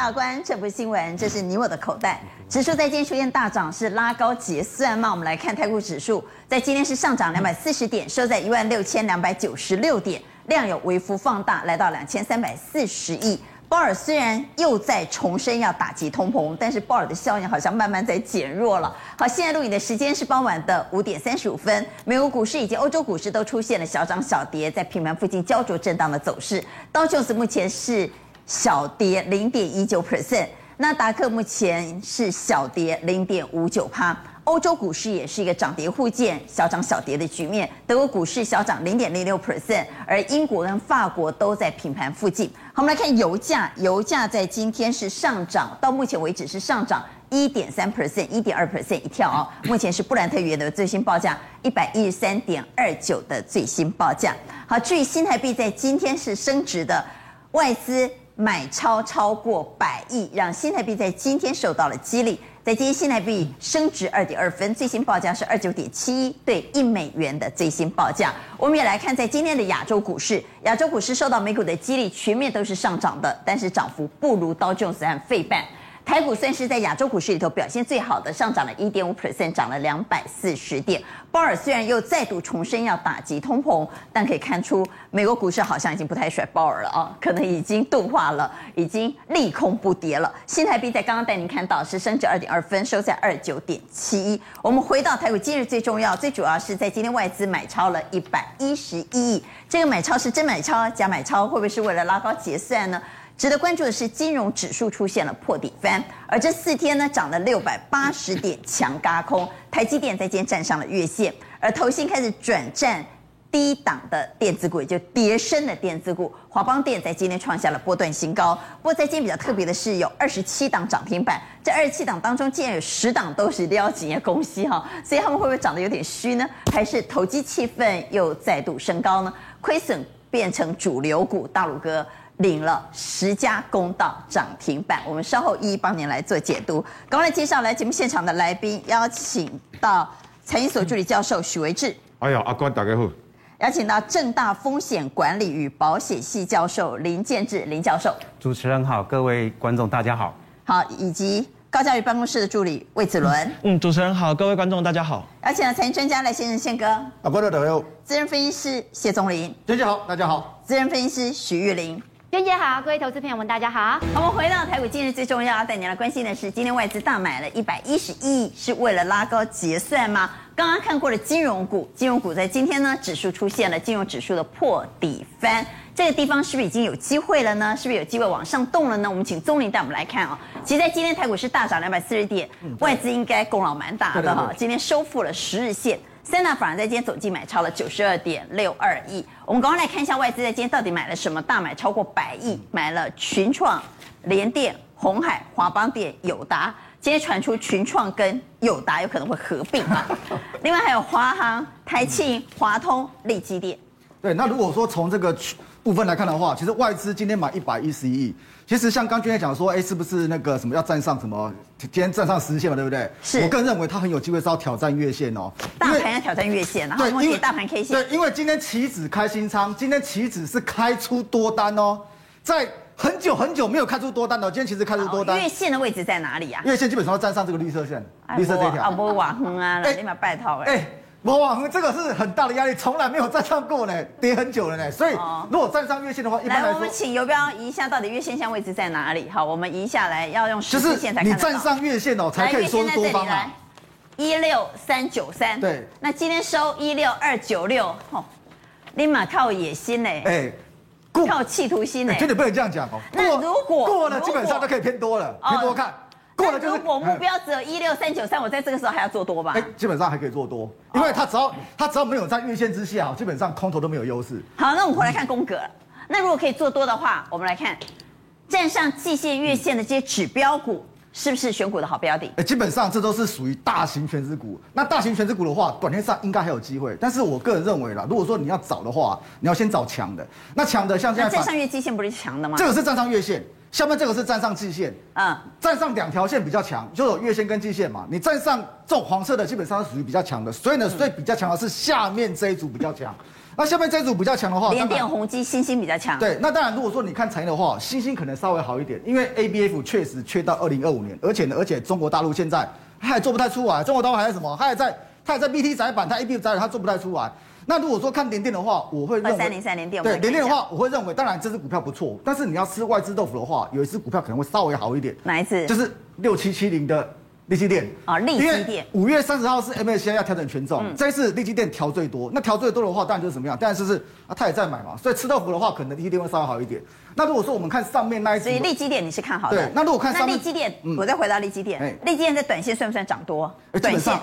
阿关，这不是新闻，这是你我的口袋。指数在今天出现大涨，是拉高结算吗？我们来看太股指数，在今天是上涨两百四十点，收在一万六千两百九十六点，量有微幅放大，来到两千三百四十亿。鲍尔虽然又在重申要打击通膨，但是鲍尔的效应好像慢慢在减弱了。好，现在录影的时间是傍晚的五点三十五分，美国股市以及欧洲股市都出现了小涨小跌，在平盘附近焦灼震荡的走势。道琼斯目前是小跌零点一九 percent，那达克目前是小跌零点五九趴。欧洲股市也是一个涨跌互见、小涨小跌的局面。德国股市小涨零点零六 percent，而英国跟法国都在平盘附近。好，我们来看油价，油价在今天是上涨，到目前为止是上涨一点三 percent，一点二 percent 一跳哦。目前是布兰特原油的最新报价一百一十三点二九的最新报价。好，至于新台币在今天是升值的，外资买超超过百亿，让新台币在今天受到了激励。在今天新台币升值二点二分，最新报价是二九点七一对一美元的最新报价。我们也来看，在今天的亚洲股市，亚洲股市受到美股的激励，全面都是上涨的，但是涨幅不如刀琼斯和费半。台股算是在亚洲股市里头表现最好的，上涨了一点五 percent，涨了两百四十点。鲍尔虽然又再度重申要打击通膨，但可以看出美国股市好像已经不太甩鲍尔了啊，可能已经钝化了，已经利空不跌了。新台币在刚刚带您看到是升值二点二分，收在二九点七一。我们回到台股，今日最重要、最主要是在今天外资买超了一百一十一亿，这个买超是真买超假买超，会不会是为了拉高结算呢？值得关注的是，金融指数出现了破底翻，而这四天呢涨了六百八十点，强嘎空。台积电在今天站上了月线，而投信开始转战低档的电子股，也就跌升的电子股。华邦电在今天创下了波段新高。不过在今天比较特别的是，有二十七档涨停板，这二十七档当中竟然有十档都是撩紧的公司哈，所以他们会不会涨得有点虚呢？还是投机气氛又再度升高呢？亏损变成主流股，大陆哥。领了十家公道涨停板，我们稍后一一帮您来做解读。赶快来介绍来节目现场的来宾，邀请到财经所助理教授许维志。哎呀，阿关大家好。邀请到正大风险管理与保险系教授林建志林教授。主持人好，各位观众大家好。好，以及高嘉瑜办公室的助理魏子伦。嗯，主持人好，各位观众大家好。邀请了财经专家赖先生宪哥。阿关大家好。资深分析师谢宗林。大家好，大家好。资深分析师许玉玲。娟姐好，各位投资朋友们，大家好。我们回到台股，今日最重要要带您来关心的是，今天外资大买了一百一十亿，是为了拉高结算吗？刚刚看过了金融股，金融股在今天呢，指数出现了金融指数的破底翻，这个地方是不是已经有机会了呢？是不是有机会往上动了呢？我们请宗林带我们来看啊、哦。其实，在今天台股是大涨两百四十点，外资应该功劳蛮大的哈。今天收复了十日线。三大法人在今天总计买超了九十二点六二亿。我们赶快来看一下外资在今天到底买了什么？大买超过百亿，买了群创、联电、红海、华邦电、友达。今天传出群创跟友达有可能会合并啊。另外还有华航、台庆、华通、利基电。对，那如果说从这个部分来看的话，其实外资今天买一百一十一亿。其实像刚君也讲说，哎，是不是那个什么要站上什么？今天站上十日线嘛，对不对？是。我个人认为它很有机会是要挑战月线哦。大盘要挑战月线，然后我给大盘 K 线。对，因为今天期指开新仓，今天期指是开出多单哦，在很久很久没有开出多单的，今天其实开出多单。月线的位置在哪里啊？月线基本上要站上这个绿色线，绿色这一条。啊，不网红啊，来立马拜托哎。我往这个是很大的压力，从来没有站上过呢，跌很久了呢。所以如果站上月线的话，一般来我们请游标移一下，到底月线线位置在哪里？好，我们移下来要用十字线才看。就是你站上月线哦，才可以说是多方啊。一六三九三，对。那今天收一六二九六，哦，立马靠野心呢，哎，靠企图心呢，真的不能这样讲哦。那如果过了，基本上都可以偏多了，偏多看。过了就是，如果目标只有一六三九三，我在这个时候还要做多吧？哎，基本上还可以做多，因为它只要它只要没有在月线之下，基本上空头都没有优势。好，那我们回来看宫格了。那如果可以做多的话，我们来看站上季线、月线的这些指标股，是不是选股的好标的？哎，基本上这都是属于大型全值股。那大型全值股的话，短线上应该还有机会。但是我个人认为啦，如果说你要找的话，你要先找强的。那强的像现在站上月季线不是强的吗？这个是站上月线。下面这个是站上季线，嗯，站上两条线比较强，就有月线跟季线嘛。你站上这种黄色的，基本上是属于比较强的。所以呢，所以比较强的是下面这一组比较强。那下面这一组比较强的话，联电、宏基、星星比较强。对，那当然如果说你看产业的话，星星可能稍微好一点，因为 ABF 确实缺到二零二五年，而且呢，而且中国大陆现在还做不太出来，中国大陆还在什么？它还在它还在 BT 窄板，它 ABF 载板它做不太出来。那如果说看联电的话，我会认为三零三联电，对联电的话，我会认为，当然这支股票不错，但是你要吃外资豆腐的话，有一支股票可能会稍微好一点。哪一支？就是六七七零的。利基电啊，利基电，五月三十号是 MSCI 要调整权重，嗯、这一次利基电调最多，那调最多的话，当然就是怎么样？当然就是啊，他也在买嘛，所以吃豆腐的话，可能利基电会稍微好一点。那如果说我们看上面那一支，所以力积电你是看好的。对，那如果看上面利基电，嗯、我再回到利基电，利基电在短线算不算涨多？欸、短线。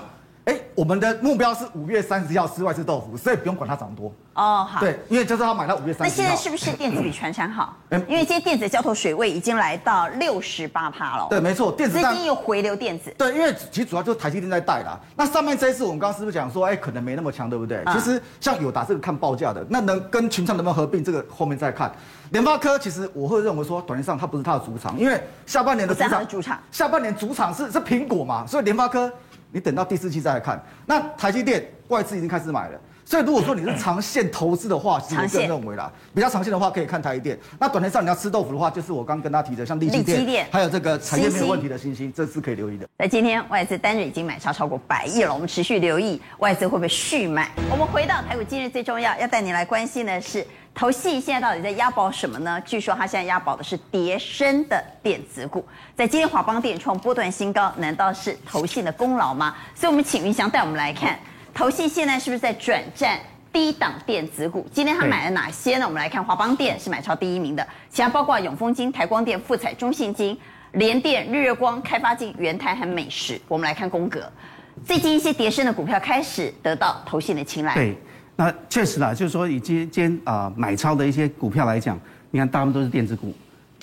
哎，我们的目标是五月三十号吃外资豆腐，所以不用管它涨多哦。好，对，因为就是他买到五月三十号。那现在是不是电子比传产好？嗯，因为今天电子的交投水位已经来到六十八趴了。对，没错，电子资金又回流电子。对，因为其实主要就是台积电在带啦。那上面这一次我们刚刚是不是讲说，哎，可能没那么强，对不对？其实像友达这个看报价的，那能跟群创能不能合并，这个后面再看。联发科其实我会认为说，短期上它不是它的主场，因为下半年的主场，主场下半年主场是是苹果嘛，所以联发科。你等到第四季再来看，那台积电外资已经开始买了，所以如果说你是长线投资的话，其实我个人认为啦，比较长线的话可以看台积电。那短线上你要吃豆腐的话，就是我刚刚跟他提的，像立积电，还有这个产业没有问题的欣兴，这是可以留意的。那今天外资单日已经买超超过百亿了，我们持续留意外资会不会续买。我们回到台股，今日最重要要带你来关心的是。投信现在到底在押宝什么呢？据说它现在押宝的是跌升的电子股。在今天华邦电创波段新高，难道是投信的功劳吗？所以，我们请云翔带我们来看，投信现在是不是在转战低档电子股？今天他买了哪些呢？我们来看华邦电是买超第一名的，其他包括永丰金、台光电、富彩、中信金、联电、日月光、开发金、元泰和美时。我们来看宫格，最近一些跌升的股票开始得到投信的青睐。对。那确实啦，就是说以今天啊、买超的一些股票来讲，你看大部分都是电子股，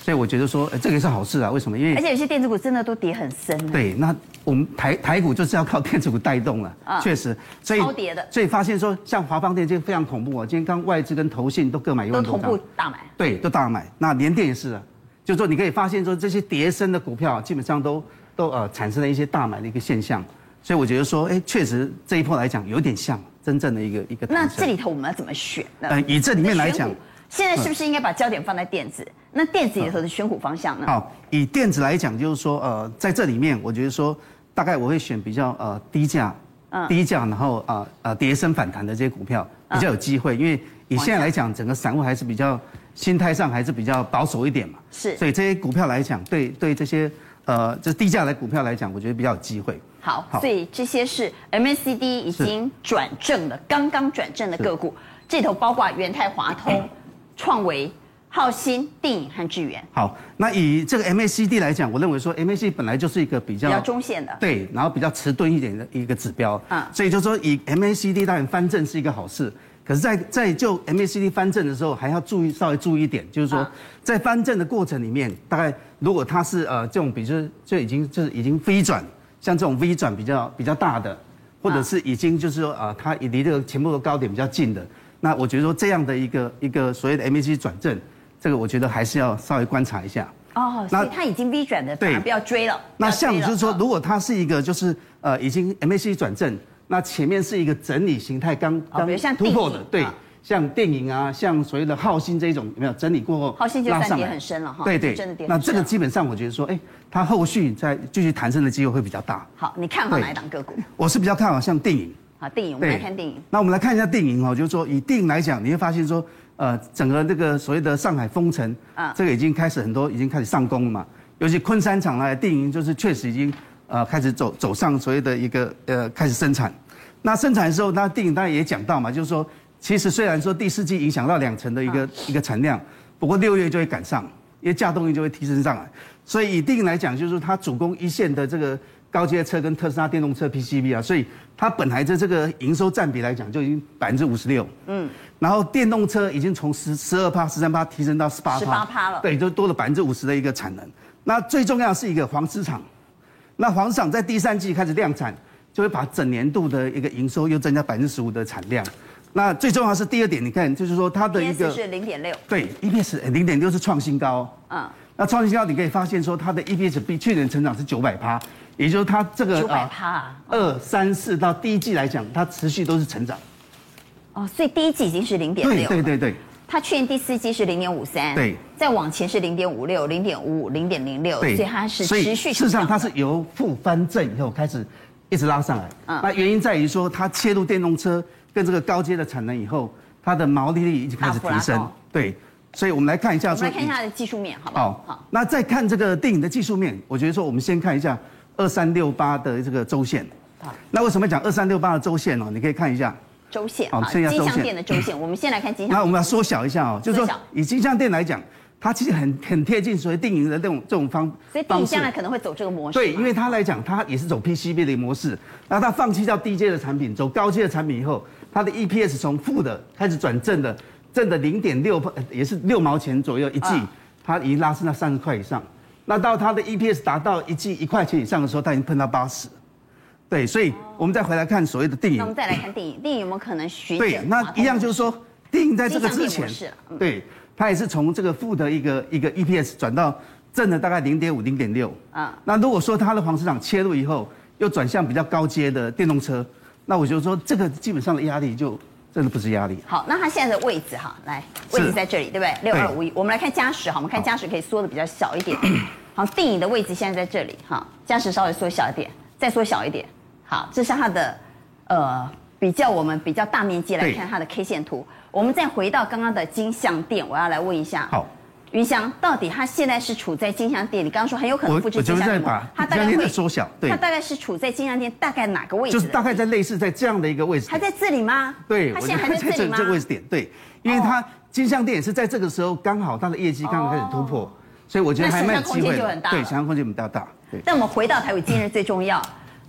所以我觉得说、呃、这个也是好事啊。为什么？因为而且有些电子股真的都跌很深。对，那我们台台股就是要靠电子股带动了。啊，确实，所以超跌的。所以发现说，像华邦电这个非常恐怖啊！今天刚外资跟投信都各买一万多张。都同步大买。对，都大买。那联电也是啊，就是说你可以发现说，这些跌深的股票基本上都都呃产生了一些大买的一个现象。所以我觉得说，哎，确实这一波来讲有点像。真正的一个一个，那这里头我们要怎么选呢？呃，以这里面来讲，现在是不是应该把焦点放在电子？那电子里头的选股方向呢？好，以电子来讲，就是说，呃，在这里面，我觉得说，大概我会选比较呃低价，嗯，低价，然后啊呃跌升反弹的这些股票比较有机会，因为以现在来讲，整个散户还是比较心态上还是比较保守一点嘛，是，所以这些股票来讲，对对这些呃这低价的股票来讲，我觉得比较有机会。好，所以这些是 MACD 已经转正了，刚刚转正的个股，这头包括元泰、华通、创维、浩新、定影和智源。好，那以这个 MACD 来讲，我认为说 MACD 本来就是一个比较比较中线的，对，然后比较迟钝一点的一个指标，嗯，所以就是说以 MACD 当然翻正是一个好事，可是在，在在就 MACD 翻正的时候，还要注意稍微注意一点，就是说在翻正的过程里面，大概如果它是呃这种，比如说就已经就是已经飞转。像这种 V 转比较比较大的，或者是已经就是说啊，它离这个前波的高点比较近的，那我觉得说这样的一个一个所谓的 MACD 转正，这个我觉得还是要稍微观察一下。哦，所以它已经 V 转的，对，不要追了。那像就是说，如果它是一个就是呃已经 MACD 转正，那前面是一个整理形态刚刚突破的，对。像电影啊，像所谓的浩新这一种，有没有整理过后？浩新就三跌很深了哈。对对，真的跌。那这个基本上我觉得说，哎，它后续再继续弹升的机会会比较大。好，你看好哪一档个股？我是比较看好像电影。好，电影，我们来看电影。那我们来看一下电影哦，就是说以电影来讲，你会发现说，呃，整个这个所谓的上海封城，啊，这个已经开始很多已经开始上工了嘛。尤其昆山厂来电影就是确实已经呃开始走走上所谓的一个呃开始生产。那生产的时候，那电影当然也讲到嘛，就是说。其实虽然说第四季影响到两成的一个、啊、一个产量，不过六月就会赶上，因为稼动力就会提升上来。所以以电影来讲，就是说它主攻一线的这个高阶车跟特斯拉电动车 PCB 啊，所以它本来的这个营收占比来讲就已经百分之五十六。嗯。然后电动车已经从十十二趴、十三趴提升到十八趴。十八趴了。对，就多了百分之五十的一个产能。那最重要的是一个黄石厂，那黄石厂在第三季开始量产，就会把整年度的一个营收又增加百分之十五的产量。那最重要的是第二点，你看，就是说它的一个是零点六，对，EPS 零点六是创新高。嗯，那创新高你可以发现说它的 EPS 比去年成长是九百趴，也就是它这个九百趴，二三四到第一季来讲，它持续都是成长。哦，所以第一季已经是零点对六，对对对它去年第四季是零点五三，对，再往前是零点五六、零点五五、零点零六，所，以它是持续事实上它是由负翻正以后开始一直拉上来。嗯那原因在于说它切入电动车跟这个高阶的产能以后，它的毛利率已经开始提升。对，所以我们来看一下说。我们来看一下它的技术面，好不好？好，那再看这个电影的技术面，我觉得说我们先看一下二三六八的这个周线。好，那为什么讲二三六八的周线哦？你可以看一下。周线好啊，金像店的周线，我们先来看金像。那我们要缩小一下哦，就是说以金像店来讲，它其实很很贴近所谓定盈的这种这种方所以定盈将来可能会走这个模式。对，因为它来讲，它也是走 PCB 的模式，那它放弃掉低阶的产品，走高阶的产品以后，它的 EPS 从负的开始转正的，正的零点六，也是六毛钱左右一季，啊它已经拉升到三十块以上。那到它的 EPS 达到一季一块钱以上的时候，它已经碰到八十。对，所以我们再回来看所谓的电影那我们。再来看电影，电影有没有可能循对，那一样就是说，电影在这个之前对，它也是从这个负的一个一个 EPS 转到正的大概零点五、零点六。啊那如果说它的黄市场切入以后，又转向比较高阶的电动车，那我就说这个基本上的压力就真的不是压力。好，那它现在的位置哈，来位置在这里，对不对？六二五一，我们来看嘉实，好，我们看加时可以缩的比较小一点。好，定影的位置现在在这里，哈，加时稍微缩小一点，再缩小一点。好，这是它的呃比较我们比较大面积来看它的 K 线图。我们再回到刚刚的金项店，我要来问一下，好，云翔，到底他现在是处在金像店？你刚刚说很有可能复制金像电吗在把它大概会缩小对它大概是处在金像店大概哪个位置？就是大概在类似在这样的一个位置点。还在这里吗？对，他现在还在这里吗？这个位置点，对，因为他金像店也是在这个时候刚好他的业绩刚刚开始突破，所以我觉得还蛮有机会的。对，想象空间比较大。对。但我们回到台股今日最重要，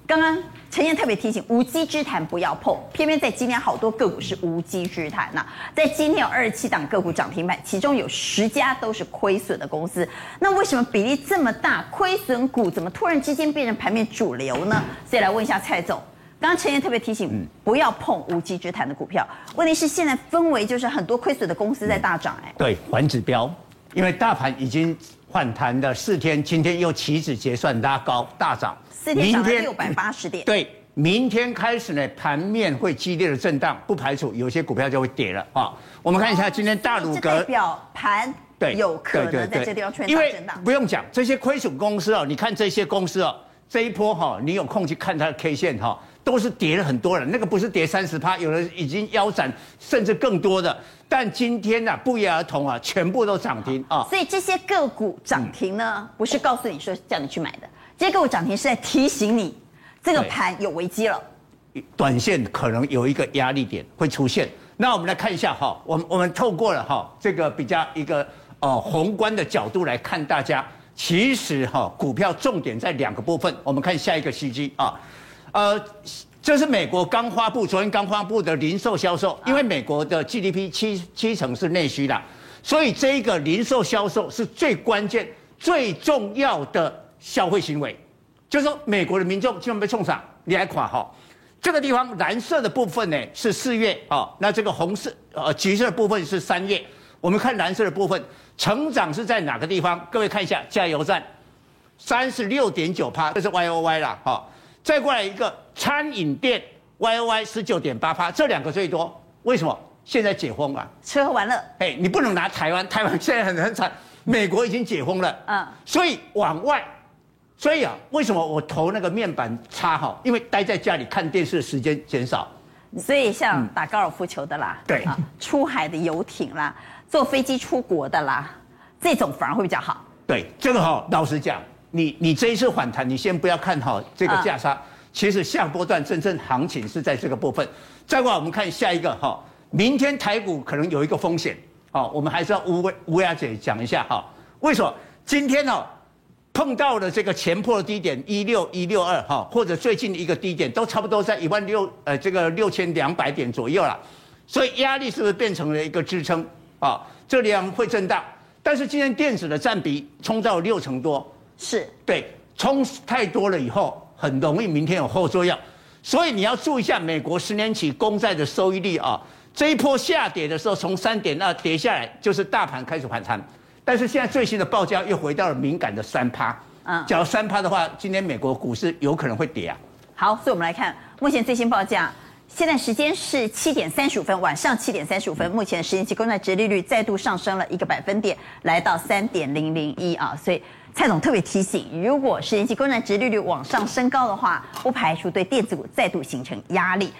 刚刚陈燕特别提醒，无稽之谈不要碰，偏偏在今天好多个股是无稽之谈呐。在今天有二十七档个股涨停板，其中有十家都是亏损的公司。那为什么比例这么大？亏损股怎么突然之间变成盘面主流呢？所以来问一下蔡总。刚刚陈燕特别提醒，不要碰无稽之谈的股票。问题是现在氛围就是很多亏损的公司在大涨，哎，对，还指标，因为大盘已经反弹的四天，今天又起止结算拉高大涨，四天涨了六百八十点。对，明天开始呢，盘面会激烈的震荡，不排除有些股票就会跌了啊。我们看一下今天大鲁这阁代表盘对有可能在这地方出现因为大震荡。不用讲这些亏损公司哦，你看这些公司哦，这一波哈，你有空去看它的 K 线哈。都是跌了很多了，那个不是跌三十趴，有的已经腰斩，甚至更多的。但今天呢、啊，不约而同啊，全部都涨停啊。所以这些个股涨停呢，不是告诉你说叫你去买的，这些个股涨停是在提醒你，这个盘有危机了。短线可能有一个压力点会出现。那我们来看一下哈，我们我们透过了哈这个比较一个呃宏观的角度来看大家，其实哈股票重点在两个部分。我们看下一个 CG 啊。呃，这是美国刚发布，昨天刚发布的零售销售，因为美国的 GDP 七七成是内需的，所以这一个零售销售是最关键、最重要的消费行为。就是说，美国的民众基本被冲上，你还垮哈？这个地方蓝色的部分呢是四月啊，那这个红色呃橘色的部分是三月。我们看蓝色的部分，成长是在哪个地方？各位看一下，加油站三十六点九趴，这是 Y O Y 啦哈。再过来一个餐饮店，Y Y 十九点八趴，这两个最多。为什么？现在解封了，吃喝玩乐。哎，你不能拿台湾，台湾现在很很惨，美国已经解封了，嗯，所以往外。所以啊，为什么我投那个面板差哈？因为待在家里看电视的时间减少。所以像打高尔夫球的啦，对啊，出海的游艇啦，坐飞机出国的啦，这种反而会比较好。对，这个哈，老实讲，你你这一次反弹，你先不要看好这个价差。其实下波段真正行情是在这个部分。再过来我们看下一个哈，明天台股可能有一个风险，好，我们还是要吴吴雅姐讲一下哈，为什么今天呢？碰到了这个前破的低点一六一六二哈，或者最近的一个低点都差不多在一万六呃这个六千两百点左右了，所以压力是不是变成了一个支撑啊？这里会震荡，但是今天电子的占比冲到六成多，是对，冲太多了以后很容易明天有后作用，所以你要注意一下美国十年期公债的收益率啊，这一波下跌的时候从三点二跌下来，就是大盘开始反弹。但是现在最新的报价又回到了敏感的三趴，嗯，假如三趴的话，今天美国股市有可能会跌啊。好，所以我们来看目前最新报价，现在时间是七点三十五分，晚上七点三十五分。目前十年期公债殖利率再度上升了一个百分点，来到三点零零一啊。所以蔡总特别提醒，如果十年期公债值利率往上升高的话，不排除对电子股再度形成压力。